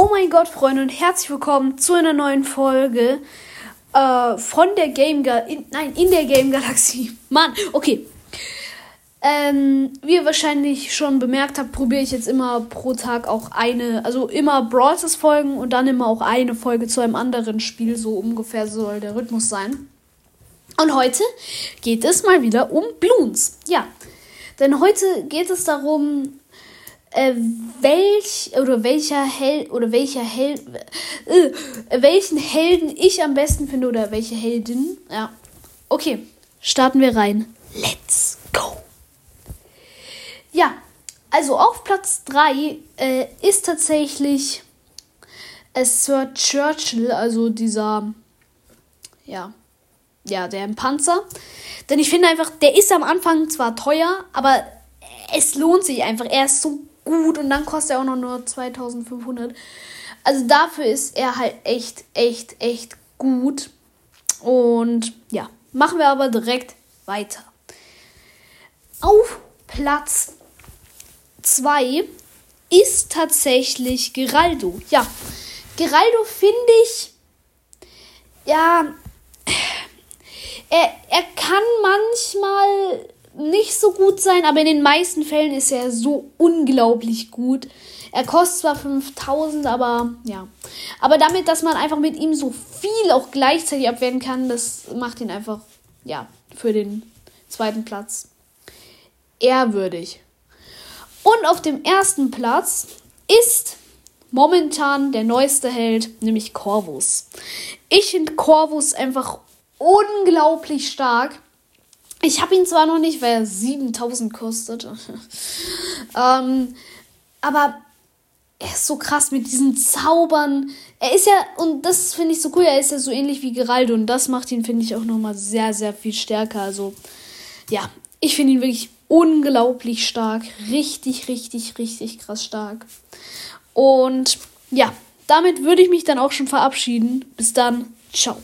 Oh mein Gott, Freunde, und herzlich willkommen zu einer neuen Folge äh, von der Game Galaxie. Nein, in der Game Galaxie. Mann, okay. Ähm, wie ihr wahrscheinlich schon bemerkt habt, probiere ich jetzt immer pro Tag auch eine, also immer Brawlers Folgen und dann immer auch eine Folge zu einem anderen Spiel. So ungefähr soll der Rhythmus sein. Und heute geht es mal wieder um Bloons. Ja, denn heute geht es darum, äh, welch oder welcher Held oder welcher Held äh, welchen Helden ich am besten finde oder welche Heldin. Ja. Okay, starten wir rein. Let's go. Ja, also auf Platz 3 äh, ist tatsächlich äh, Sir Churchill, also dieser ja, ja, der im Panzer. Denn ich finde einfach, der ist am Anfang zwar teuer, aber es lohnt sich einfach. Er ist so gut und dann kostet er auch noch nur 2500. Also dafür ist er halt echt, echt, echt gut. Und ja, machen wir aber direkt weiter. Auf Platz 2 ist tatsächlich Geraldo. Ja, Geraldo finde ich, ja, er, er kann manchmal nicht so gut sein, aber in den meisten Fällen ist er so unglaublich gut. Er kostet zwar 5000, aber ja. Aber damit, dass man einfach mit ihm so viel auch gleichzeitig abwehren kann, das macht ihn einfach, ja, für den zweiten Platz ehrwürdig. Und auf dem ersten Platz ist momentan der neueste Held, nämlich Corvus. Ich finde Corvus einfach unglaublich stark. Ich habe ihn zwar noch nicht, weil er 7000 kostet. ähm, aber er ist so krass mit diesen Zaubern. Er ist ja, und das finde ich so cool, er ist ja so ähnlich wie Geraldo. Und das macht ihn, finde ich, auch nochmal sehr, sehr viel stärker. Also, ja, ich finde ihn wirklich unglaublich stark. Richtig, richtig, richtig krass stark. Und ja, damit würde ich mich dann auch schon verabschieden. Bis dann. Ciao.